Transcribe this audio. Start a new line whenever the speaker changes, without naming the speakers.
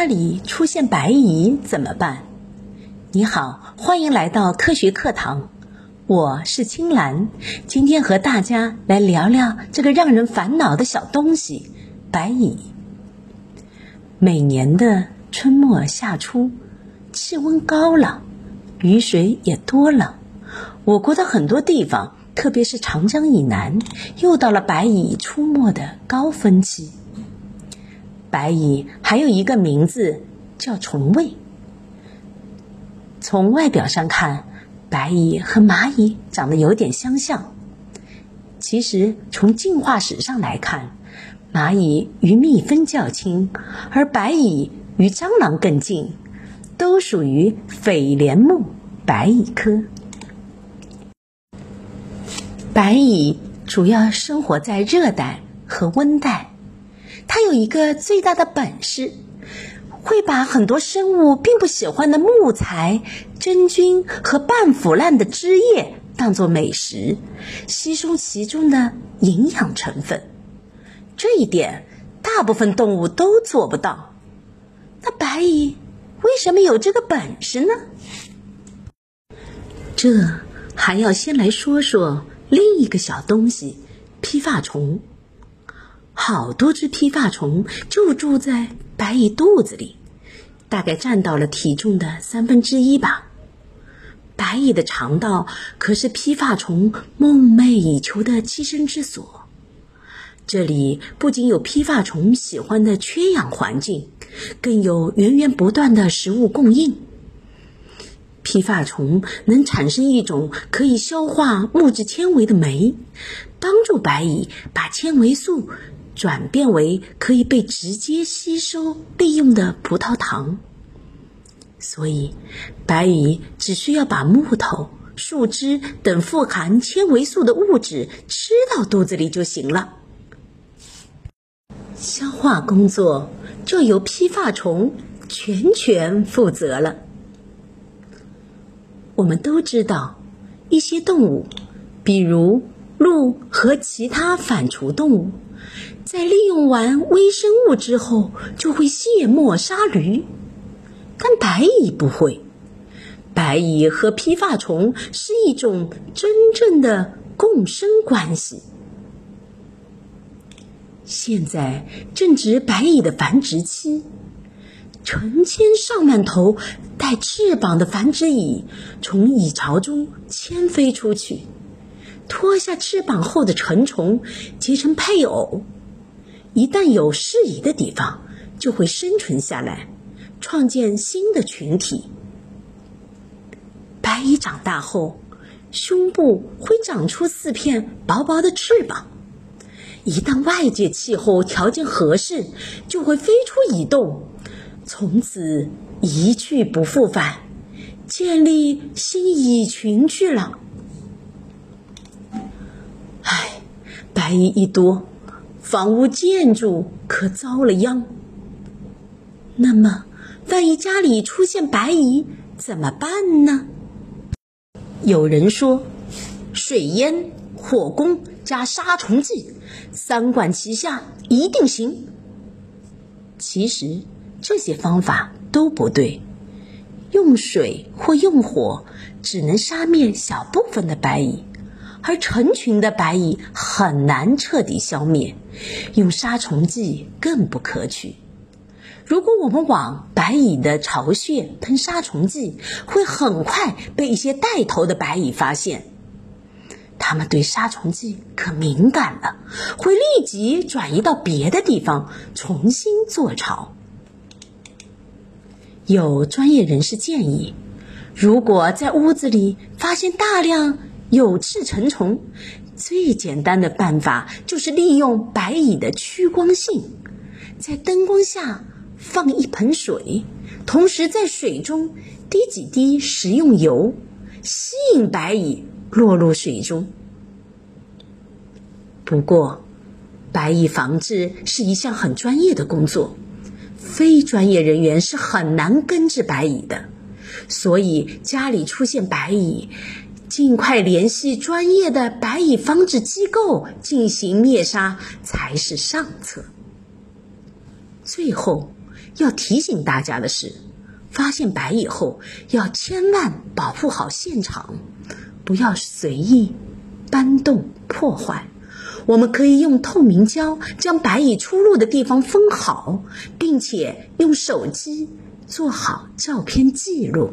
家里出现白蚁怎么办？你好，欢迎来到科学课堂，我是青兰，今天和大家来聊聊这个让人烦恼的小东西——白蚁。每年的春末夏初，气温高了，雨水也多了，我国的很多地方，特别是长江以南，又到了白蚁出没的高峰期。白蚁还有一个名字叫虫卫。从外表上看，白蚁和蚂蚁长得有点相像。其实从进化史上来看，蚂蚁与蜜蜂较亲，而白蚁与蟑螂更近，都属于蜚蠊目白蚁科。白蚁主要生活在热带和温带，它有一个最大的本事。会把很多生物并不喜欢的木材、真菌和半腐烂的枝叶当做美食，吸收其中的营养成分。这一点大部分动物都做不到。那白蚁为什么有这个本事呢？这还要先来说说另一个小东西——披发虫。好多只披发虫就住在白蚁肚子里，大概占到了体重的三分之一吧。白蚁的肠道可是披发虫梦寐以求的栖身之所。这里不仅有披发虫喜欢的缺氧环境，更有源源不断的食物供应。披发虫能产生一种可以消化木质纤维的酶，帮助白蚁把纤维素。转变为可以被直接吸收利用的葡萄糖，所以白蚁只需要把木头、树枝等富含纤维素的物质吃到肚子里就行了。消化工作就由披发虫全权负责了。我们都知道，一些动物，比如鹿和其他反刍动物。在利用完微生物之后，就会卸磨杀驴，但白蚁不会。白蚁和披发虫是一种真正的共生关系。现在正值白蚁的繁殖期，成千上万头带翅膀的繁殖蚁从蚁巢中迁飞出去，脱下翅膀后的成虫结成配偶。一旦有适宜的地方，就会生存下来，创建新的群体。白蚁长大后，胸部会长出四片薄薄的翅膀。一旦外界气候条件合适，就会飞出蚁洞，从此一去不复返，建立新蚁群去了。唉，白蚁一多。房屋建筑可遭了殃。那么，万一家里出现白蚁怎么办呢？有人说，水淹、火攻加杀虫剂，三管齐下一定行。其实这些方法都不对，用水或用火只能杀灭小部分的白蚁。而成群的白蚁很难彻底消灭，用杀虫剂更不可取。如果我们往白蚁的巢穴喷杀虫剂，会很快被一些带头的白蚁发现。它们对杀虫剂可敏感了，会立即转移到别的地方重新做巢。有专业人士建议，如果在屋子里发现大量。有翅成虫，最简单的办法就是利用白蚁的趋光性，在灯光下放一盆水，同时在水中滴几滴食用油，吸引白蚁落入水中。不过，白蚁防治是一项很专业的工作，非专业人员是很难根治白蚁的，所以家里出现白蚁。尽快联系专业的白蚁防治机构进行灭杀才是上策。最后，要提醒大家的是，发现白蚁后要千万保护好现场，不要随意搬动破坏。我们可以用透明胶将白蚁出入的地方封好，并且用手机做好照片记录。